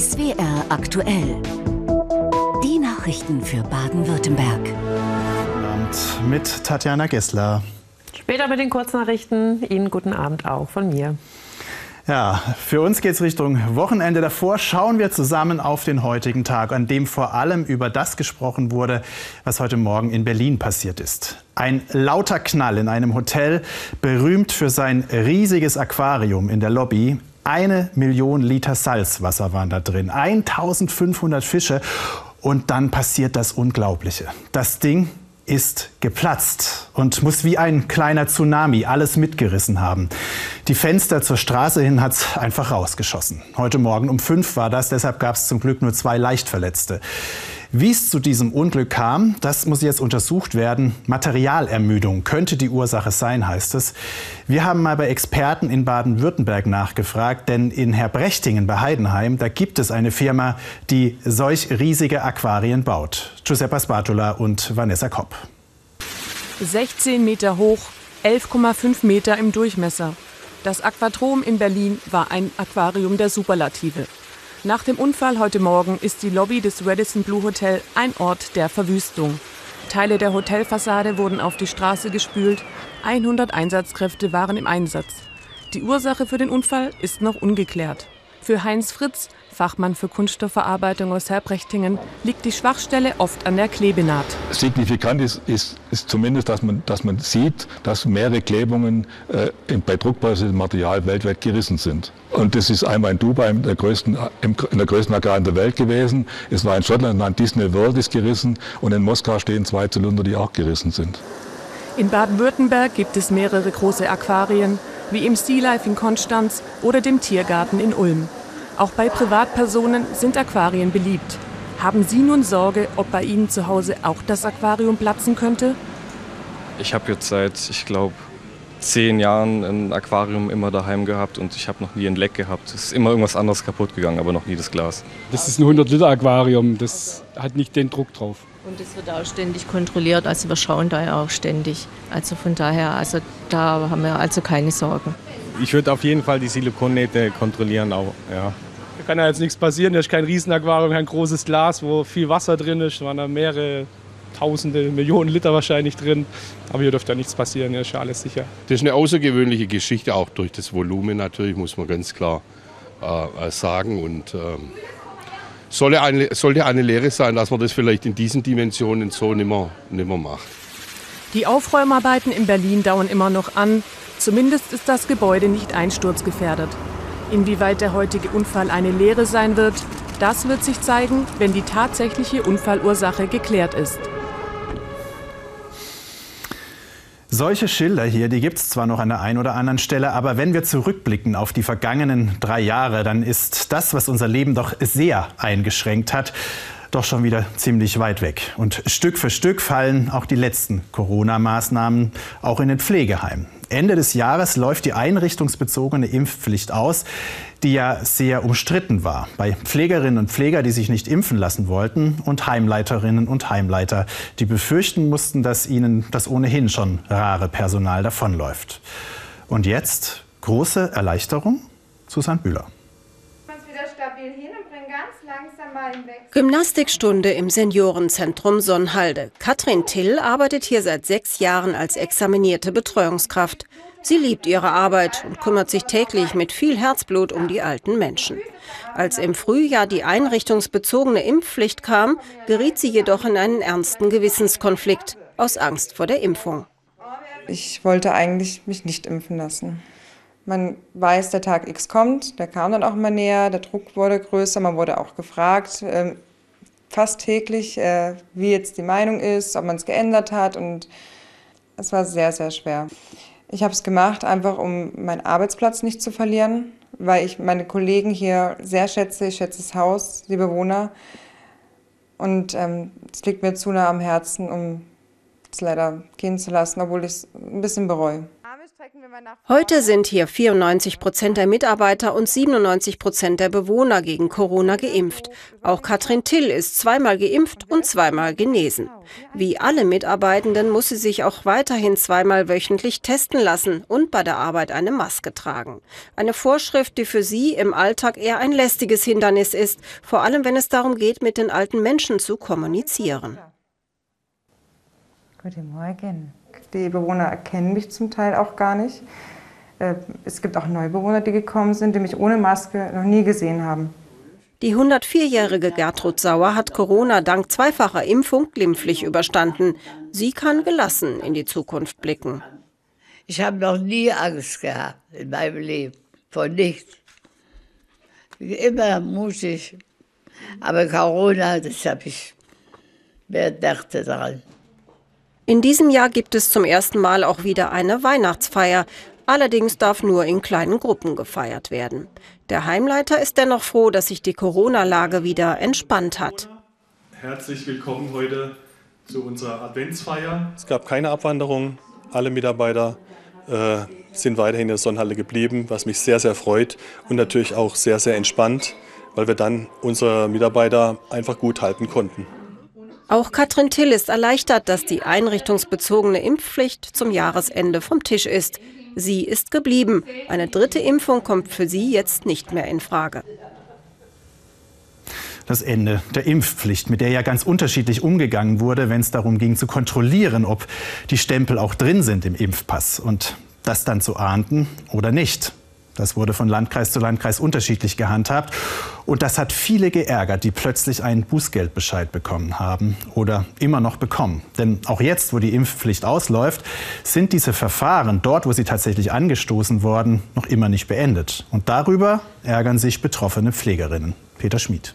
SWR aktuell. Die Nachrichten für Baden-Württemberg. Abend mit Tatjana Gessler. Später mit den Kurznachrichten. Ihnen guten Abend auch von mir. Ja, für uns geht es Richtung Wochenende. Davor schauen wir zusammen auf den heutigen Tag, an dem vor allem über das gesprochen wurde, was heute Morgen in Berlin passiert ist. Ein lauter Knall in einem Hotel, berühmt für sein riesiges Aquarium in der Lobby. Eine Million Liter Salzwasser waren da drin, 1500 Fische. Und dann passiert das Unglaubliche. Das Ding ist geplatzt und muss wie ein kleiner Tsunami alles mitgerissen haben. Die Fenster zur Straße hin hat es einfach rausgeschossen. Heute Morgen um fünf war das, deshalb gab es zum Glück nur zwei Leichtverletzte. Wie es zu diesem Unglück kam, das muss jetzt untersucht werden. Materialermüdung könnte die Ursache sein, heißt es. Wir haben mal bei Experten in Baden-Württemberg nachgefragt, denn in Herbrechtingen bei Heidenheim, da gibt es eine Firma, die solch riesige Aquarien baut. Giuseppe Spatola und Vanessa Kopp. 16 Meter hoch, 11,5 Meter im Durchmesser. Das Aquatrom in Berlin war ein Aquarium der Superlative. Nach dem Unfall heute Morgen ist die Lobby des Radisson Blue Hotel ein Ort der Verwüstung. Teile der Hotelfassade wurden auf die Straße gespült. 100 Einsatzkräfte waren im Einsatz. Die Ursache für den Unfall ist noch ungeklärt. Für Heinz Fritz, Fachmann für Kunststoffverarbeitung aus Herbrechtingen, liegt die Schwachstelle oft an der Klebenaht. Signifikant ist, ist, ist zumindest, dass man, dass man sieht, dass mehrere Klebungen äh, bei druckbasiertem Material weltweit gerissen sind. Und das ist einmal in Dubai, in der größten, in der größten Agrar der Welt gewesen. Es war in Schottland, ein Disney World ist gerissen und in Moskau stehen zwei Zylinder, die auch gerissen sind. In Baden-Württemberg gibt es mehrere große Aquarien, wie im Sea Life in Konstanz oder dem Tiergarten in Ulm. Auch bei Privatpersonen sind Aquarien beliebt. Haben Sie nun Sorge, ob bei Ihnen zu Hause auch das Aquarium platzen könnte? Ich habe jetzt seit, ich glaube, zehn Jahren ein Aquarium immer daheim gehabt und ich habe noch nie ein Leck gehabt. Es ist immer irgendwas anderes kaputt gegangen, aber noch nie das Glas. Das ist ein 100-Liter-Aquarium, das hat nicht den Druck drauf. Und es wird auch ständig kontrolliert, also wir schauen da ja auch ständig. Also von daher, also da haben wir also keine Sorgen. Ich würde auf jeden Fall die Silikonnähte kontrollieren auch, ja. Da kann ja jetzt nichts passieren. Da ist kein Riesenaquarium, kein großes Glas, wo viel Wasser drin ist. Da waren da mehrere Tausende, Millionen Liter wahrscheinlich drin. Aber hier dürfte ja nichts passieren, hier ist ja alles sicher. Das ist eine außergewöhnliche Geschichte, auch durch das Volumen natürlich, muss man ganz klar äh, sagen. Und ähm, sollte, eine, sollte eine Lehre sein, dass man das vielleicht in diesen Dimensionen so nicht mehr macht. Die Aufräumarbeiten in Berlin dauern immer noch an. Zumindest ist das Gebäude nicht einsturzgefährdet. Inwieweit der heutige Unfall eine Lehre sein wird, das wird sich zeigen, wenn die tatsächliche Unfallursache geklärt ist. Solche Schilder hier, die gibt es zwar noch an der einen oder anderen Stelle, aber wenn wir zurückblicken auf die vergangenen drei Jahre, dann ist das, was unser Leben doch sehr eingeschränkt hat, doch schon wieder ziemlich weit weg. Und Stück für Stück fallen auch die letzten Corona-Maßnahmen auch in den Pflegeheimen. Ende des Jahres läuft die einrichtungsbezogene Impfpflicht aus, die ja sehr umstritten war. Bei Pflegerinnen und Pflegern, die sich nicht impfen lassen wollten, und Heimleiterinnen und Heimleiter, die befürchten mussten, dass ihnen das ohnehin schon rare Personal davonläuft. Und jetzt große Erleichterung? Susanne Bühler. Gymnastikstunde im Seniorenzentrum Sonnhalde. Katrin Till arbeitet hier seit sechs Jahren als examinierte Betreuungskraft. Sie liebt ihre Arbeit und kümmert sich täglich mit viel Herzblut um die alten Menschen. Als im Frühjahr die einrichtungsbezogene Impfpflicht kam, geriet sie jedoch in einen ernsten Gewissenskonflikt aus Angst vor der Impfung. Ich wollte eigentlich mich nicht impfen lassen. Man weiß, der Tag X kommt, der kam dann auch immer näher, der Druck wurde größer, man wurde auch gefragt, äh, fast täglich, äh, wie jetzt die Meinung ist, ob man es geändert hat und es war sehr, sehr schwer. Ich habe es gemacht, einfach um meinen Arbeitsplatz nicht zu verlieren, weil ich meine Kollegen hier sehr schätze. Ich schätze das Haus, die Bewohner. Und ähm, es liegt mir zu nah am Herzen, um es leider gehen zu lassen, obwohl ich es ein bisschen bereue. Heute sind hier 94 Prozent der Mitarbeiter und 97 Prozent der Bewohner gegen Corona geimpft. Auch Katrin Till ist zweimal geimpft und zweimal genesen. Wie alle Mitarbeitenden muss sie sich auch weiterhin zweimal wöchentlich testen lassen und bei der Arbeit eine Maske tragen. Eine Vorschrift, die für sie im Alltag eher ein lästiges Hindernis ist, vor allem wenn es darum geht, mit den alten Menschen zu kommunizieren. Guten Morgen. Die Bewohner erkennen mich zum Teil auch gar nicht. Äh, es gibt auch Neubewohner, die gekommen sind, die mich ohne Maske noch nie gesehen haben. Die 104-jährige Gertrud Sauer hat Corona dank zweifacher Impfung glimpflich überstanden. Sie kann gelassen in die Zukunft blicken. Ich habe noch nie Angst gehabt in meinem Leben. Vor nichts. Immer mutig. Aber Corona, das habe ich mehr dachte daran. In diesem Jahr gibt es zum ersten Mal auch wieder eine Weihnachtsfeier. Allerdings darf nur in kleinen Gruppen gefeiert werden. Der Heimleiter ist dennoch froh, dass sich die Corona-Lage wieder entspannt hat. Herzlich willkommen heute zu unserer Adventsfeier. Es gab keine Abwanderung. Alle Mitarbeiter äh, sind weiterhin in der Sonnenhalle geblieben, was mich sehr, sehr freut und natürlich auch sehr, sehr entspannt, weil wir dann unsere Mitarbeiter einfach gut halten konnten. Auch Katrin Till ist erleichtert, dass die einrichtungsbezogene Impfpflicht zum Jahresende vom Tisch ist. Sie ist geblieben. Eine dritte Impfung kommt für sie jetzt nicht mehr in Frage. Das Ende der Impfpflicht, mit der ja ganz unterschiedlich umgegangen wurde, wenn es darum ging zu kontrollieren, ob die Stempel auch drin sind im Impfpass und das dann zu ahnden oder nicht. Das wurde von Landkreis zu Landkreis unterschiedlich gehandhabt. Und das hat viele geärgert, die plötzlich einen Bußgeldbescheid bekommen haben oder immer noch bekommen. Denn auch jetzt, wo die Impfpflicht ausläuft, sind diese Verfahren dort, wo sie tatsächlich angestoßen wurden, noch immer nicht beendet. Und darüber ärgern sich betroffene Pflegerinnen. Peter Schmid.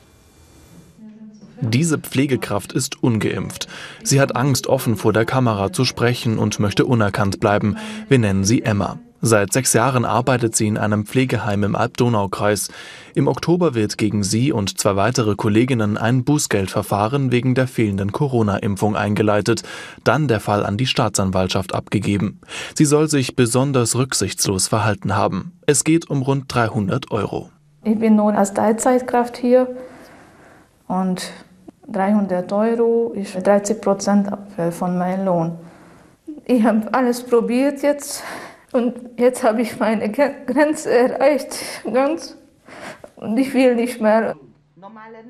Diese Pflegekraft ist ungeimpft. Sie hat Angst, offen vor der Kamera zu sprechen und möchte unerkannt bleiben. Wir nennen sie Emma. Seit sechs Jahren arbeitet sie in einem Pflegeheim im Alb-Donau-Kreis. Im Oktober wird gegen sie und zwei weitere Kolleginnen ein Bußgeldverfahren wegen der fehlenden Corona-Impfung eingeleitet, dann der Fall an die Staatsanwaltschaft abgegeben. Sie soll sich besonders rücksichtslos verhalten haben. Es geht um rund 300 Euro. Ich bin nun als Teilzeitkraft hier und 300 Euro ist 30 Prozent von meinem Lohn. Ich habe alles probiert jetzt und jetzt habe ich meine Grenze erreicht, ganz. Und ich will nicht mehr.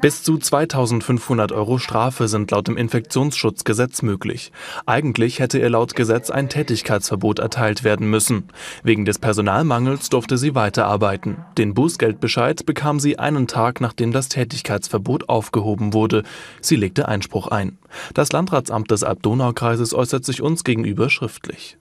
Bis zu 2500 Euro Strafe sind laut dem Infektionsschutzgesetz möglich. Eigentlich hätte ihr laut Gesetz ein Tätigkeitsverbot erteilt werden müssen. Wegen des Personalmangels durfte sie weiterarbeiten. Den Bußgeldbescheid bekam sie einen Tag, nachdem das Tätigkeitsverbot aufgehoben wurde. Sie legte Einspruch ein. Das Landratsamt des Alb-Donau-Kreises äußert sich uns gegenüber schriftlich.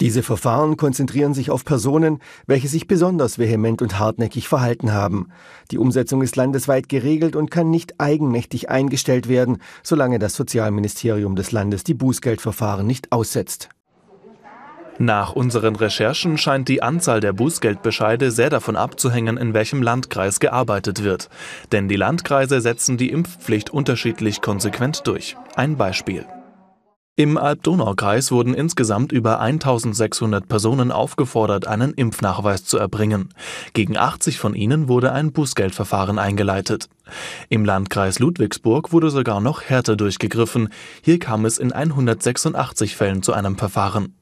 Diese Verfahren konzentrieren sich auf Personen, welche sich besonders vehement und hartnäckig verhalten haben. Die Umsetzung ist landesweit geregelt und kann nicht eigenmächtig eingestellt werden, solange das Sozialministerium des Landes die Bußgeldverfahren nicht aussetzt. Nach unseren Recherchen scheint die Anzahl der Bußgeldbescheide sehr davon abzuhängen, in welchem Landkreis gearbeitet wird. Denn die Landkreise setzen die Impfpflicht unterschiedlich konsequent durch. Ein Beispiel. Im Alb-Donau-Kreis wurden insgesamt über 1600 Personen aufgefordert, einen Impfnachweis zu erbringen. Gegen 80 von ihnen wurde ein Bußgeldverfahren eingeleitet. Im Landkreis Ludwigsburg wurde sogar noch härter durchgegriffen. Hier kam es in 186 Fällen zu einem Verfahren.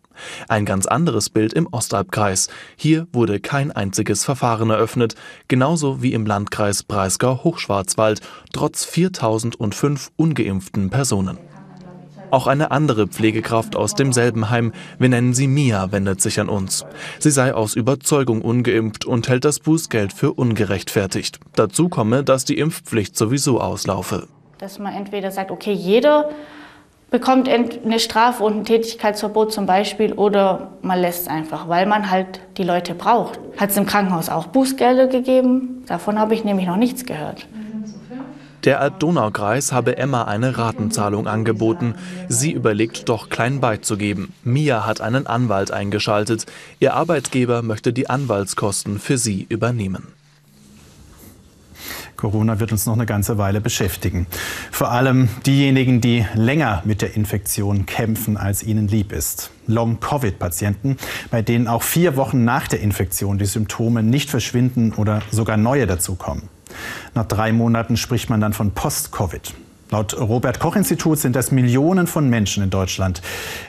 Ein ganz anderes Bild im Ostalbkreis. Hier wurde kein einziges Verfahren eröffnet, genauso wie im Landkreis Breisgau-Hochschwarzwald, trotz 4005 ungeimpften Personen. Auch eine andere Pflegekraft aus demselben Heim, wir nennen sie Mia, wendet sich an uns. Sie sei aus Überzeugung ungeimpft und hält das Bußgeld für ungerechtfertigt. Dazu komme, dass die Impfpflicht sowieso auslaufe. Dass man entweder sagt, okay, jeder bekommt eine Strafe und ein Tätigkeitsverbot zum Beispiel oder man lässt es einfach, weil man halt die Leute braucht. Hat es im Krankenhaus auch Bußgelder gegeben? Davon habe ich nämlich noch nichts gehört. Der Alb-Donau-Kreis habe Emma eine Ratenzahlung angeboten. Sie überlegt doch, klein beizugeben. Mia hat einen Anwalt eingeschaltet. Ihr Arbeitgeber möchte die Anwaltskosten für sie übernehmen. Corona wird uns noch eine ganze Weile beschäftigen. Vor allem diejenigen, die länger mit der Infektion kämpfen, als ihnen lieb ist. Long-Covid-Patienten, bei denen auch vier Wochen nach der Infektion die Symptome nicht verschwinden oder sogar neue dazukommen. Nach drei Monaten spricht man dann von Post-Covid. Laut Robert Koch Institut sind das Millionen von Menschen in Deutschland,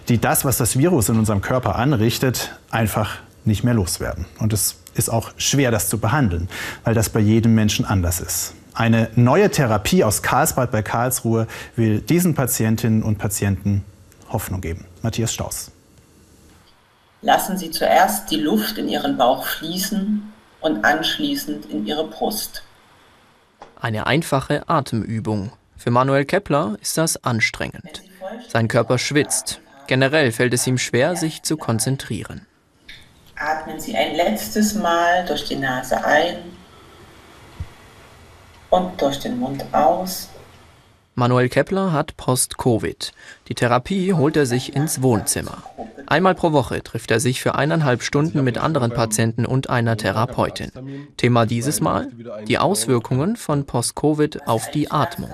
die das, was das Virus in unserem Körper anrichtet, einfach nicht mehr loswerden. Und es ist auch schwer, das zu behandeln, weil das bei jedem Menschen anders ist. Eine neue Therapie aus Karlsbad bei Karlsruhe will diesen Patientinnen und Patienten Hoffnung geben. Matthias Staus. Lassen Sie zuerst die Luft in Ihren Bauch fließen und anschließend in Ihre Brust. Eine einfache Atemübung. Für Manuel Kepler ist das anstrengend. Sein Körper schwitzt. Generell fällt es ihm schwer, sich zu konzentrieren. Atmen Sie ein letztes Mal durch die Nase ein und durch den Mund aus. Manuel Kepler hat Post-Covid. Die Therapie holt er sich ins Wohnzimmer. Einmal pro Woche trifft er sich für eineinhalb Stunden mit anderen Patienten und einer Therapeutin. Thema dieses Mal die Auswirkungen von Post-Covid auf die Atmung.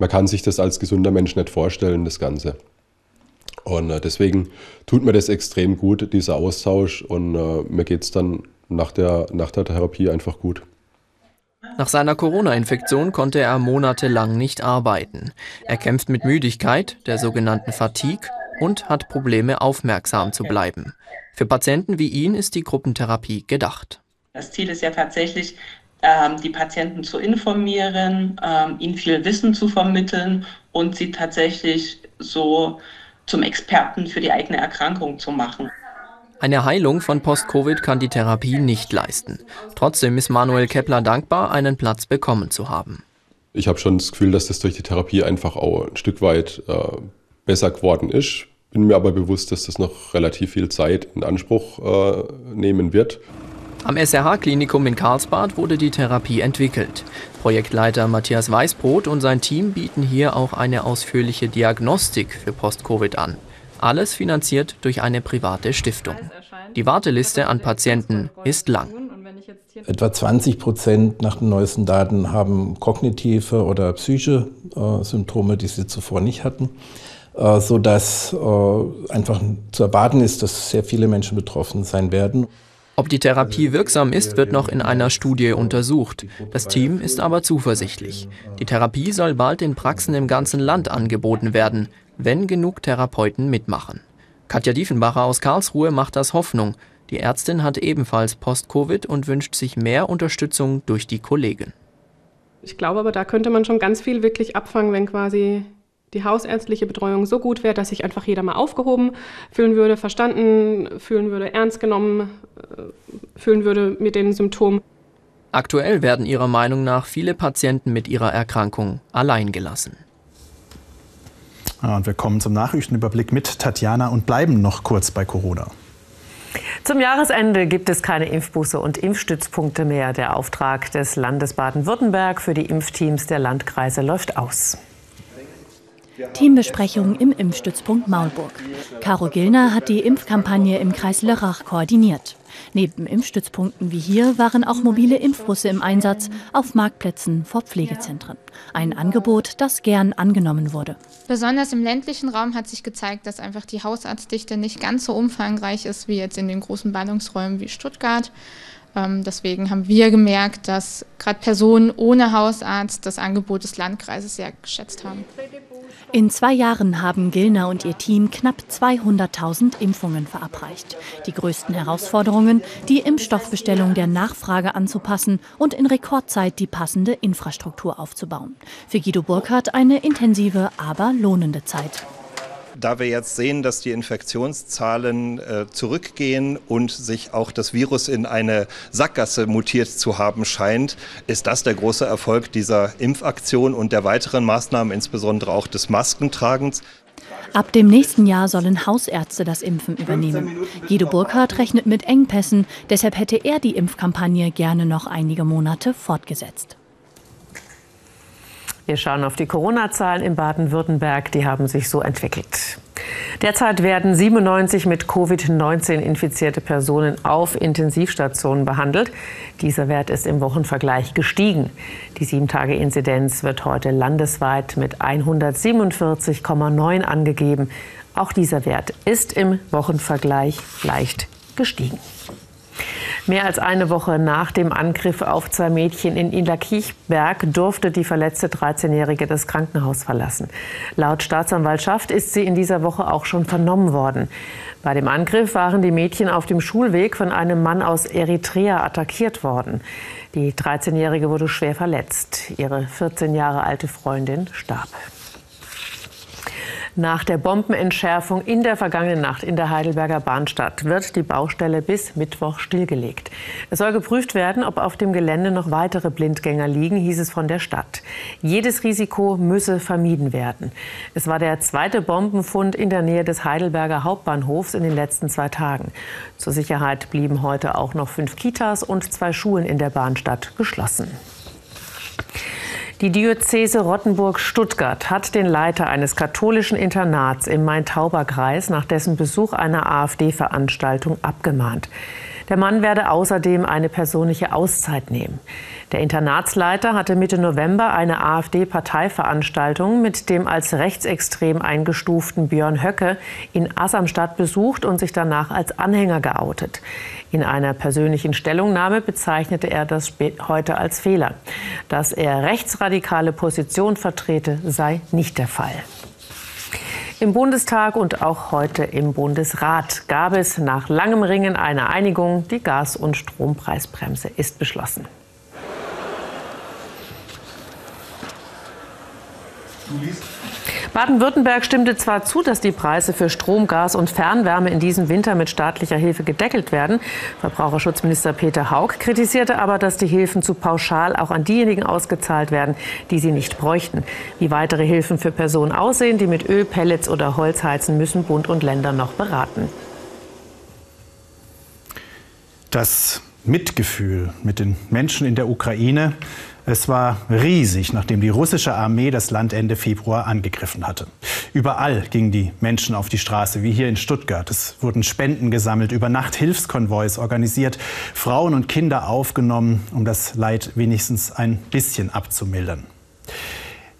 Man kann sich das als gesunder Mensch nicht vorstellen, das Ganze. Und äh, deswegen tut mir das extrem gut, dieser Austausch. Und äh, mir geht es dann nach der, nach der Therapie einfach gut. Nach seiner Corona-Infektion konnte er monatelang nicht arbeiten. Er kämpft mit Müdigkeit, der sogenannten Fatigue, und hat Probleme, aufmerksam zu bleiben. Für Patienten wie ihn ist die Gruppentherapie gedacht. Das Ziel ist ja tatsächlich, ähm, die Patienten zu informieren, ähm, ihnen viel Wissen zu vermitteln und sie tatsächlich so zum Experten für die eigene Erkrankung zu machen. Eine Heilung von Post-Covid kann die Therapie nicht leisten. Trotzdem ist Manuel Kepler dankbar, einen Platz bekommen zu haben. Ich habe schon das Gefühl, dass das durch die Therapie einfach auch ein Stück weit äh, besser geworden ist. Bin mir aber bewusst, dass das noch relativ viel Zeit in Anspruch äh, nehmen wird. Am SRH-Klinikum in Karlsbad wurde die Therapie entwickelt. Projektleiter Matthias Weißbrot und sein Team bieten hier auch eine ausführliche Diagnostik für Post-Covid an. Alles finanziert durch eine private Stiftung. Die Warteliste an Patienten ist lang. Etwa 20 Prozent nach den neuesten Daten haben kognitive oder psychische äh, Symptome, die sie zuvor nicht hatten, äh, sodass äh, einfach zu erwarten ist, dass sehr viele Menschen betroffen sein werden. Ob die Therapie wirksam ist, wird noch in einer Studie untersucht. Das Team ist aber zuversichtlich. Die Therapie soll bald in Praxen im ganzen Land angeboten werden, wenn genug Therapeuten mitmachen. Katja Diefenbacher aus Karlsruhe macht das Hoffnung. Die Ärztin hat ebenfalls Post-Covid und wünscht sich mehr Unterstützung durch die Kollegen. Ich glaube aber, da könnte man schon ganz viel wirklich abfangen, wenn quasi die hausärztliche Betreuung so gut wäre, dass sich einfach jeder mal aufgehoben fühlen würde, verstanden fühlen würde, ernst genommen äh, fühlen würde mit den Symptomen. Aktuell werden ihrer Meinung nach viele Patienten mit ihrer Erkrankung allein gelassen. Und wir kommen zum Nachrichtenüberblick mit Tatjana und bleiben noch kurz bei Corona. Zum Jahresende gibt es keine Impfbusse und Impfstützpunkte mehr. Der Auftrag des Landes Baden-Württemberg für die Impfteams der Landkreise läuft aus. Teambesprechung im Impfstützpunkt Maulburg. Caro Gillner hat die Impfkampagne im Kreis Lörrach koordiniert. Neben Impfstützpunkten wie hier waren auch mobile Impfbusse im Einsatz auf Marktplätzen vor Pflegezentren. Ein Angebot, das gern angenommen wurde. Besonders im ländlichen Raum hat sich gezeigt, dass einfach die Hausarztdichte nicht ganz so umfangreich ist wie jetzt in den großen Ballungsräumen wie Stuttgart. Ähm, deswegen haben wir gemerkt, dass gerade Personen ohne Hausarzt das Angebot des Landkreises sehr geschätzt haben. In zwei Jahren haben Gilner und ihr Team knapp 200.000 Impfungen verabreicht. Die größten Herausforderungen, die Impfstoffbestellung der Nachfrage anzupassen und in Rekordzeit die passende Infrastruktur aufzubauen. Für Guido Burkhardt eine intensive, aber lohnende Zeit. Da wir jetzt sehen, dass die Infektionszahlen äh, zurückgehen und sich auch das Virus in eine Sackgasse mutiert zu haben scheint, ist das der große Erfolg dieser Impfaktion und der weiteren Maßnahmen, insbesondere auch des Maskentragens. Ab dem nächsten Jahr sollen Hausärzte das Impfen übernehmen. Guido Burkhardt rechnet mit Engpässen, deshalb hätte er die Impfkampagne gerne noch einige Monate fortgesetzt. Wir schauen auf die Corona-Zahlen in Baden-Württemberg. Die haben sich so entwickelt. Derzeit werden 97 mit Covid-19 infizierte Personen auf Intensivstationen behandelt. Dieser Wert ist im Wochenvergleich gestiegen. Die 7-Tage-Inzidenz wird heute landesweit mit 147,9 angegeben. Auch dieser Wert ist im Wochenvergleich leicht gestiegen. Mehr als eine Woche nach dem Angriff auf zwei Mädchen in Inlerkichberg durfte die verletzte 13-Jährige das Krankenhaus verlassen. Laut Staatsanwaltschaft ist sie in dieser Woche auch schon vernommen worden. Bei dem Angriff waren die Mädchen auf dem Schulweg von einem Mann aus Eritrea attackiert worden. Die 13-Jährige wurde schwer verletzt. Ihre 14 Jahre alte Freundin starb. Nach der Bombenentschärfung in der vergangenen Nacht in der Heidelberger Bahnstadt wird die Baustelle bis Mittwoch stillgelegt. Es soll geprüft werden, ob auf dem Gelände noch weitere Blindgänger liegen, hieß es von der Stadt. Jedes Risiko müsse vermieden werden. Es war der zweite Bombenfund in der Nähe des Heidelberger Hauptbahnhofs in den letzten zwei Tagen. Zur Sicherheit blieben heute auch noch fünf Kitas und zwei Schulen in der Bahnstadt geschlossen. Die Diözese Rottenburg-Stuttgart hat den Leiter eines katholischen Internats im Main-Tauber-Kreis nach dessen Besuch einer AfD-Veranstaltung abgemahnt. Der Mann werde außerdem eine persönliche Auszeit nehmen. Der Internatsleiter hatte Mitte November eine AfD-Parteiveranstaltung mit dem als rechtsextrem eingestuften Björn Höcke in Assamstadt besucht und sich danach als Anhänger geoutet. In einer persönlichen Stellungnahme bezeichnete er das heute als Fehler. Dass er rechtsradikale Position vertrete, sei nicht der Fall. Im Bundestag und auch heute im Bundesrat gab es nach langem Ringen eine Einigung. Die Gas- und Strompreisbremse ist beschlossen. Baden-Württemberg stimmte zwar zu, dass die Preise für Strom, Gas und Fernwärme in diesem Winter mit staatlicher Hilfe gedeckelt werden. Verbraucherschutzminister Peter Haug kritisierte aber, dass die Hilfen zu pauschal auch an diejenigen ausgezahlt werden, die sie nicht bräuchten. Wie weitere Hilfen für Personen aussehen, die mit Öl, Pellets oder Holz heizen, müssen Bund und Länder noch beraten. Das Mitgefühl mit den Menschen in der Ukraine es war riesig, nachdem die russische Armee das Land Ende Februar angegriffen hatte. Überall gingen die Menschen auf die Straße, wie hier in Stuttgart. Es wurden Spenden gesammelt, über Nacht Hilfskonvois organisiert, Frauen und Kinder aufgenommen, um das Leid wenigstens ein bisschen abzumildern.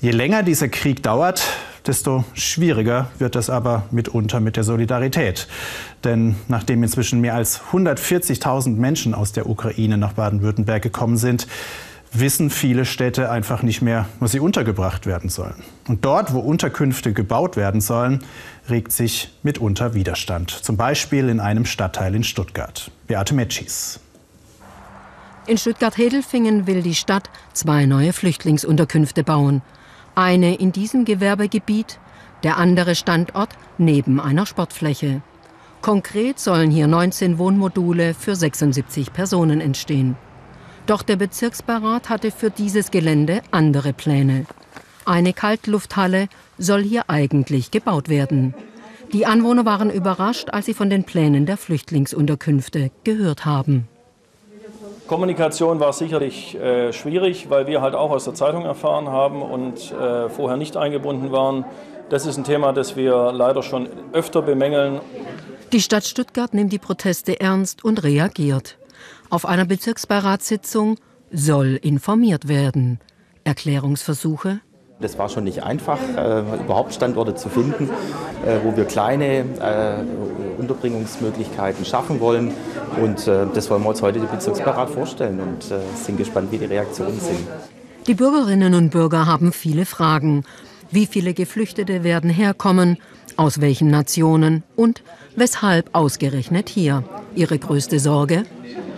Je länger dieser Krieg dauert, desto schwieriger wird das aber mitunter mit der Solidarität. Denn nachdem inzwischen mehr als 140.000 Menschen aus der Ukraine nach Baden-Württemberg gekommen sind, wissen viele Städte einfach nicht mehr, wo sie untergebracht werden sollen. Und dort, wo Unterkünfte gebaut werden sollen, regt sich mitunter Widerstand. Zum Beispiel in einem Stadtteil in Stuttgart. Beate Metschis. In Stuttgart-Hedelfingen will die Stadt zwei neue Flüchtlingsunterkünfte bauen. Eine in diesem Gewerbegebiet, der andere Standort neben einer Sportfläche. Konkret sollen hier 19 Wohnmodule für 76 Personen entstehen. Doch der Bezirksbeirat hatte für dieses Gelände andere Pläne. Eine Kaltlufthalle soll hier eigentlich gebaut werden. Die Anwohner waren überrascht, als sie von den Plänen der Flüchtlingsunterkünfte gehört haben. Kommunikation war sicherlich äh, schwierig, weil wir halt auch aus der Zeitung erfahren haben und äh, vorher nicht eingebunden waren. Das ist ein Thema, das wir leider schon öfter bemängeln. Die Stadt Stuttgart nimmt die Proteste ernst und reagiert. Auf einer Bezirksbeiratssitzung soll informiert werden. Erklärungsversuche? Das war schon nicht einfach, äh, überhaupt Standorte zu finden, äh, wo wir kleine äh, Unterbringungsmöglichkeiten schaffen wollen. Und äh, das wollen wir uns heute dem Bezirksbeirat vorstellen und äh, sind gespannt, wie die Reaktionen sind. Die Bürgerinnen und Bürger haben viele Fragen. Wie viele Geflüchtete werden herkommen? Aus welchen Nationen? Und weshalb ausgerechnet hier? Ihre größte Sorge?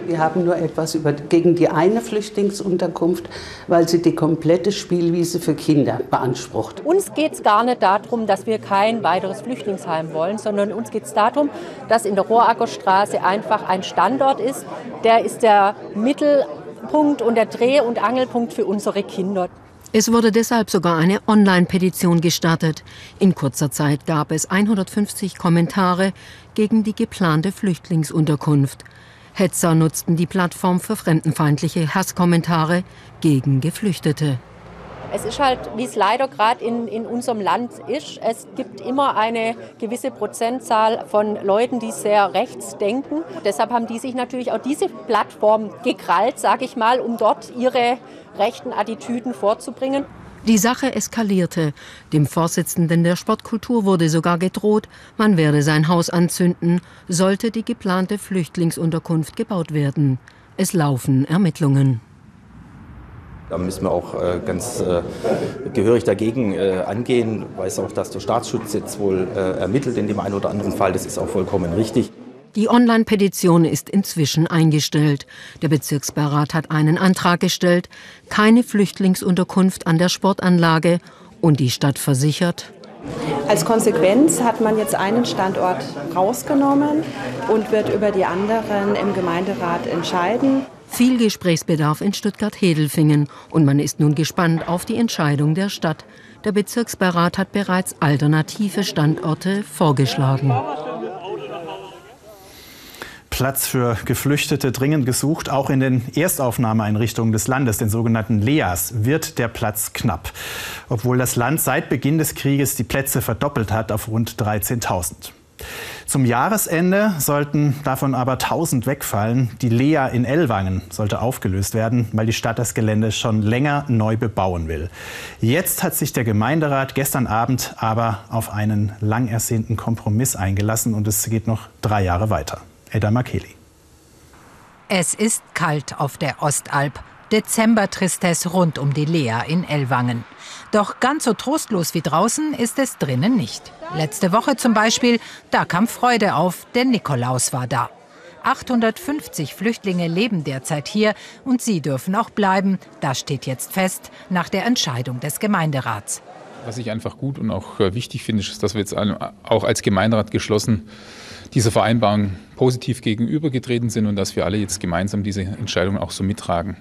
Wir haben nur etwas über, gegen die eine Flüchtlingsunterkunft, weil sie die komplette Spielwiese für Kinder beansprucht. Uns geht es gar nicht darum, dass wir kein weiteres Flüchtlingsheim wollen, sondern uns geht es darum, dass in der Rohrackerstraße einfach ein Standort ist, der ist der Mittelpunkt und der Dreh- und Angelpunkt für unsere Kinder. Es wurde deshalb sogar eine Online-Petition gestartet. In kurzer Zeit gab es 150 Kommentare gegen die geplante Flüchtlingsunterkunft. Hetzer nutzten die Plattform für fremdenfeindliche Hasskommentare gegen Geflüchtete. Es ist halt, wie es leider gerade in, in unserem Land ist, es gibt immer eine gewisse Prozentzahl von Leuten, die sehr rechts denken. Deshalb haben die sich natürlich auch diese Plattform gekrallt, sage ich mal, um dort ihre rechten Attitüden vorzubringen. Die Sache eskalierte. Dem Vorsitzenden der Sportkultur wurde sogar gedroht, man werde sein Haus anzünden, sollte die geplante Flüchtlingsunterkunft gebaut werden. Es laufen Ermittlungen. Da müssen wir auch äh, ganz äh, gehörig dagegen äh, angehen. Ich weiß auch, dass der Staatsschutz jetzt wohl ermittelt in dem einen oder anderen Fall. Das ist auch vollkommen richtig. Die Online-Petition ist inzwischen eingestellt. Der Bezirksbeirat hat einen Antrag gestellt, keine Flüchtlingsunterkunft an der Sportanlage und die Stadt versichert. Als Konsequenz hat man jetzt einen Standort rausgenommen und wird über die anderen im Gemeinderat entscheiden. Viel Gesprächsbedarf in Stuttgart-Hedelfingen und man ist nun gespannt auf die Entscheidung der Stadt. Der Bezirksbeirat hat bereits alternative Standorte vorgeschlagen. Platz für Geflüchtete dringend gesucht. Auch in den Erstaufnahmeeinrichtungen des Landes, den sogenannten LEAs, wird der Platz knapp. Obwohl das Land seit Beginn des Krieges die Plätze verdoppelt hat auf rund 13.000. Zum Jahresende sollten davon aber 1000 wegfallen. Die Lea in Ellwangen sollte aufgelöst werden, weil die Stadt das Gelände schon länger neu bebauen will. Jetzt hat sich der Gemeinderat gestern Abend aber auf einen lang ersehnten Kompromiss eingelassen und es geht noch drei Jahre weiter. Edda Makeli. Es ist kalt auf der Ostalb. Dezember-Tristesse rund um die Lea in Ellwangen. Doch ganz so trostlos wie draußen ist es drinnen nicht. Letzte Woche zum Beispiel, da kam Freude auf, denn Nikolaus war da. 850 Flüchtlinge leben derzeit hier und sie dürfen auch bleiben. Das steht jetzt fest nach der Entscheidung des Gemeinderats. Was ich einfach gut und auch äh, wichtig finde, ist, dass wir jetzt auch als Gemeinderat geschlossen dieser Vereinbarung positiv gegenübergetreten sind und dass wir alle jetzt gemeinsam diese Entscheidung auch so mittragen.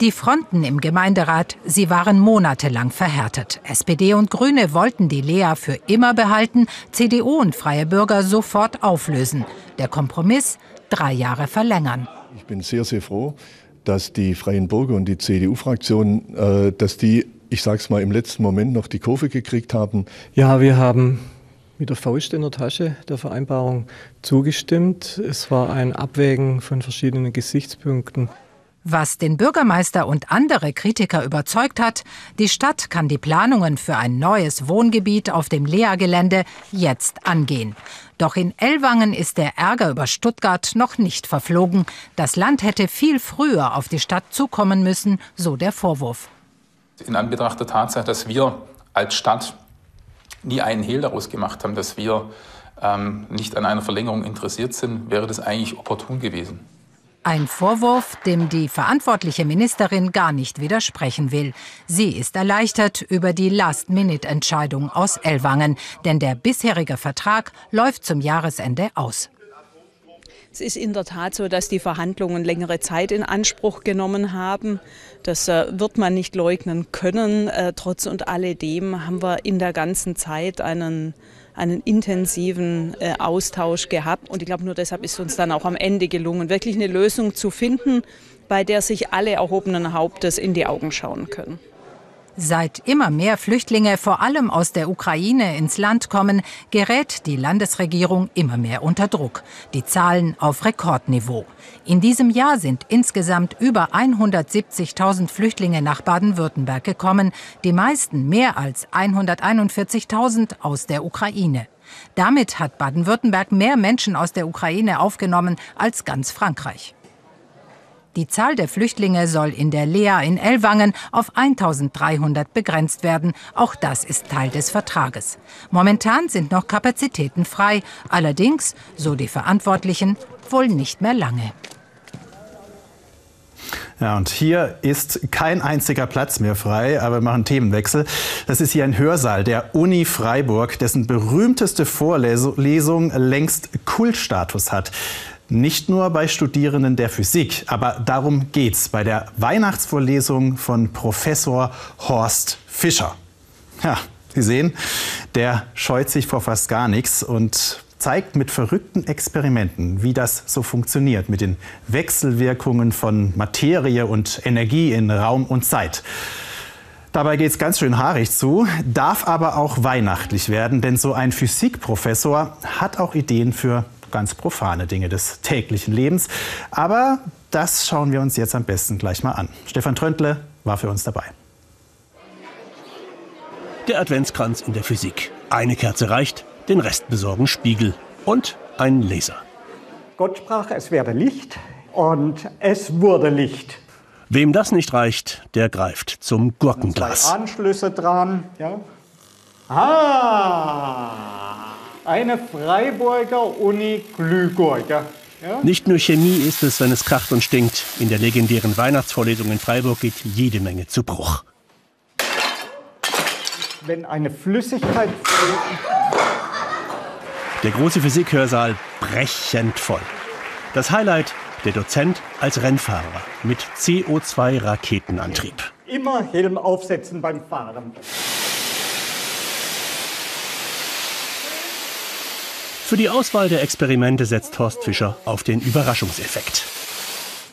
Die Fronten im Gemeinderat, sie waren monatelang verhärtet. SPD und Grüne wollten die Lea für immer behalten, CDU und Freie Bürger sofort auflösen. Der Kompromiss drei Jahre verlängern. Ich bin sehr, sehr froh, dass die Freien Bürger und die CDU-Fraktion, äh, dass die, ich sage es mal, im letzten Moment noch die Kurve gekriegt haben. Ja, wir haben mit der Faust in der Tasche der Vereinbarung zugestimmt. Es war ein Abwägen von verschiedenen Gesichtspunkten. Was den Bürgermeister und andere Kritiker überzeugt hat, die Stadt kann die Planungen für ein neues Wohngebiet auf dem Lea-Gelände jetzt angehen. Doch in Ellwangen ist der Ärger über Stuttgart noch nicht verflogen. Das Land hätte viel früher auf die Stadt zukommen müssen, so der Vorwurf. In Anbetracht der Tatsache, dass wir als Stadt nie einen Hehl daraus gemacht haben, dass wir ähm, nicht an einer Verlängerung interessiert sind, wäre das eigentlich opportun gewesen. Ein Vorwurf, dem die verantwortliche Ministerin gar nicht widersprechen will. Sie ist erleichtert über die Last-Minute-Entscheidung aus Ellwangen, denn der bisherige Vertrag läuft zum Jahresende aus. Es ist in der Tat so, dass die Verhandlungen längere Zeit in Anspruch genommen haben. Das äh, wird man nicht leugnen können. Äh, trotz und alledem haben wir in der ganzen Zeit einen einen intensiven äh, Austausch gehabt. Und ich glaube, nur deshalb ist uns dann auch am Ende gelungen, wirklich eine Lösung zu finden, bei der sich alle erhobenen Hauptes in die Augen schauen können. Seit immer mehr Flüchtlinge, vor allem aus der Ukraine, ins Land kommen, gerät die Landesregierung immer mehr unter Druck. Die Zahlen auf Rekordniveau. In diesem Jahr sind insgesamt über 170.000 Flüchtlinge nach Baden-Württemberg gekommen, die meisten mehr als 141.000 aus der Ukraine. Damit hat Baden-Württemberg mehr Menschen aus der Ukraine aufgenommen als ganz Frankreich. Die Zahl der Flüchtlinge soll in der Lea in Ellwangen auf 1300 begrenzt werden. Auch das ist Teil des Vertrages. Momentan sind noch Kapazitäten frei. Allerdings, so die Verantwortlichen, wohl nicht mehr lange. Ja, und hier ist kein einziger Platz mehr frei, aber wir machen Themenwechsel. Das ist hier ein Hörsaal der Uni Freiburg, dessen berühmteste Vorlesung längst Kultstatus hat. Nicht nur bei Studierenden der Physik, aber darum geht's bei der Weihnachtsvorlesung von Professor Horst Fischer. Ja, Sie sehen, der scheut sich vor fast gar nichts und zeigt mit verrückten Experimenten, wie das so funktioniert mit den Wechselwirkungen von Materie und Energie in Raum und Zeit. Dabei geht es ganz schön haarig zu, darf aber auch weihnachtlich werden, denn so ein Physikprofessor hat auch Ideen für ganz profane Dinge des täglichen Lebens. Aber das schauen wir uns jetzt am besten gleich mal an. Stefan Tröntle war für uns dabei. Der Adventskranz in der Physik. Eine Kerze reicht, den Rest besorgen Spiegel und ein Laser. Gott sprach, es werde Licht und es wurde Licht. Wem das nicht reicht, der greift zum Gurkenglas. Zwei Anschlüsse dran. Ja. Ah, eine Freiburger Uni Glühgurke. Ja. Nicht nur Chemie ist es, wenn es kracht und stinkt. In der legendären Weihnachtsvorlesung in Freiburg geht jede Menge zu Bruch. Wenn eine Flüssigkeit. Der große Physikhörsaal brechend voll. Das Highlight, der Dozent als Rennfahrer mit CO2-Raketenantrieb. Immer Helm aufsetzen beim Fahren. Für die Auswahl der Experimente setzt Horst Fischer auf den Überraschungseffekt.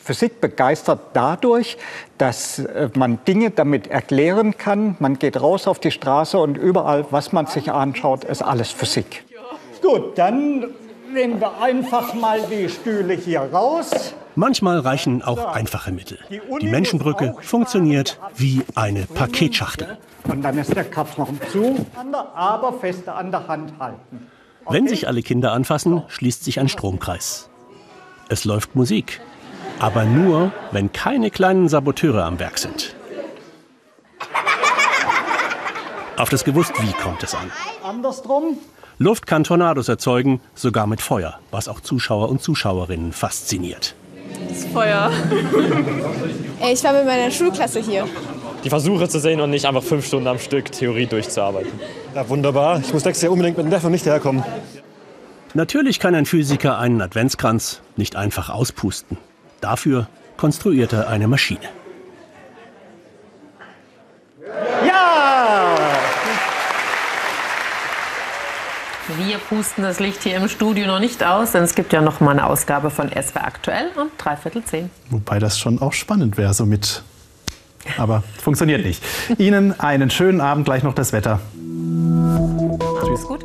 Physik begeistert dadurch, dass äh, man Dinge damit erklären kann. Man geht raus auf die Straße und überall, was man sich anschaut, ist alles Physik. Gut, dann nehmen wir einfach mal die Stühle hier raus. Manchmal reichen auch einfache Mittel. Die Menschenbrücke funktioniert wie eine Paketschachtel. Und dann ist der Karton zu, aber feste an der Hand halten. Wenn sich alle Kinder anfassen, schließt sich ein Stromkreis. Es läuft Musik, aber nur, wenn keine kleinen Saboteure am Werk sind. Auf das gewusst wie kommt es an. Andersrum. Luft kann Tornados erzeugen, sogar mit Feuer, was auch Zuschauer und Zuschauerinnen fasziniert. Das Feuer. ich war mit meiner Schulklasse hier. Die Versuche zu sehen und nicht einfach fünf Stunden am Stück Theorie durchzuarbeiten. Ja, wunderbar. Ich muss nächstes Jahr unbedingt mit dem Neffen nicht herkommen. Natürlich kann ein Physiker einen Adventskranz nicht einfach auspusten. Dafür konstruiert er eine Maschine. Ja! Wir pusten das Licht hier im Studio noch nicht aus, denn es gibt ja noch mal eine Ausgabe von SW aktuell um dreiviertel zehn. Wobei das schon auch spannend wäre, so mit. Aber funktioniert nicht. Ihnen einen schönen Abend, gleich noch das Wetter. Tschüss. Gut.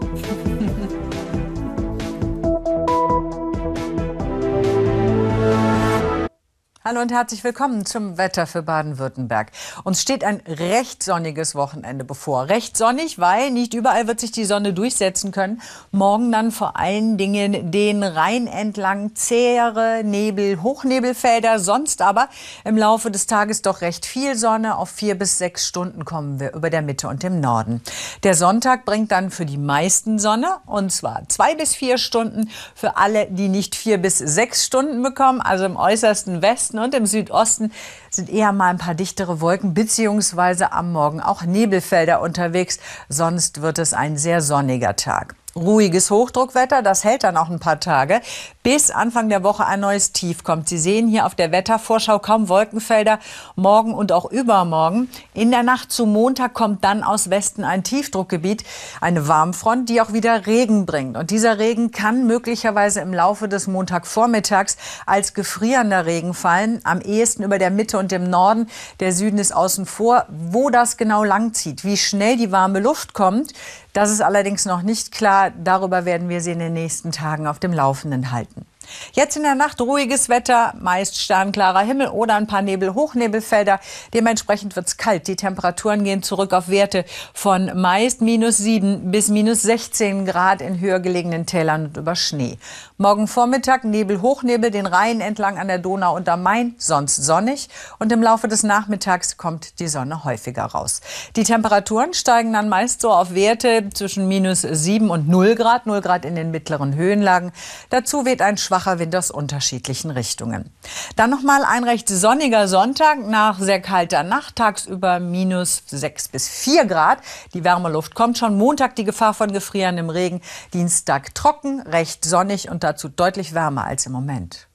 Hallo und herzlich willkommen zum Wetter für Baden-Württemberg. Uns steht ein recht sonniges Wochenende bevor. Recht sonnig, weil nicht überall wird sich die Sonne durchsetzen können. Morgen dann vor allen Dingen den Rhein entlang zähere Nebel, Hochnebelfelder. Sonst aber im Laufe des Tages doch recht viel Sonne. Auf vier bis sechs Stunden kommen wir über der Mitte und dem Norden. Der Sonntag bringt dann für die meisten Sonne und zwar zwei bis vier Stunden für alle, die nicht vier bis sechs Stunden bekommen, also im äußersten Westen Westen und im Südosten sind eher mal ein paar dichtere Wolken beziehungsweise am Morgen auch Nebelfelder unterwegs. Sonst wird es ein sehr sonniger Tag ruhiges Hochdruckwetter. Das hält dann auch ein paar Tage, bis Anfang der Woche ein neues Tief kommt. Sie sehen hier auf der Wettervorschau kaum Wolkenfelder. Morgen und auch übermorgen. In der Nacht zu Montag kommt dann aus Westen ein Tiefdruckgebiet, eine Warmfront, die auch wieder Regen bringt. Und dieser Regen kann möglicherweise im Laufe des Montagvormittags als gefrierender Regen fallen. Am ehesten über der Mitte und dem Norden. Der Süden ist außen vor. Wo das genau langzieht, wie schnell die warme Luft kommt, das ist allerdings noch nicht klar. Darüber werden wir Sie in den nächsten Tagen auf dem Laufenden halten. Jetzt in der Nacht ruhiges Wetter, meist sternklarer Himmel oder ein paar Nebel, Hochnebelfelder. Dementsprechend wird es kalt. Die Temperaturen gehen zurück auf Werte von meist minus 7 bis minus 16 Grad in höher gelegenen Tälern und über Schnee. Morgen Vormittag Nebel, Hochnebel, den Rhein entlang an der Donau und am Main, sonst sonnig. Und im Laufe des Nachmittags kommt die Sonne häufiger raus. Die Temperaturen steigen dann meist so auf Werte zwischen minus 7 und 0 Grad, 0 Grad in den mittleren Höhenlagen. Dazu weht ein schwacher Wind aus unterschiedlichen Richtungen. Dann noch mal ein recht sonniger Sonntag nach sehr kalter Nacht, tagsüber minus 6 bis 4 Grad. Die Wärmeluft kommt schon. Montag die Gefahr von gefrierendem Regen. Dienstag trocken, recht sonnig und dazu deutlich wärmer als im Moment.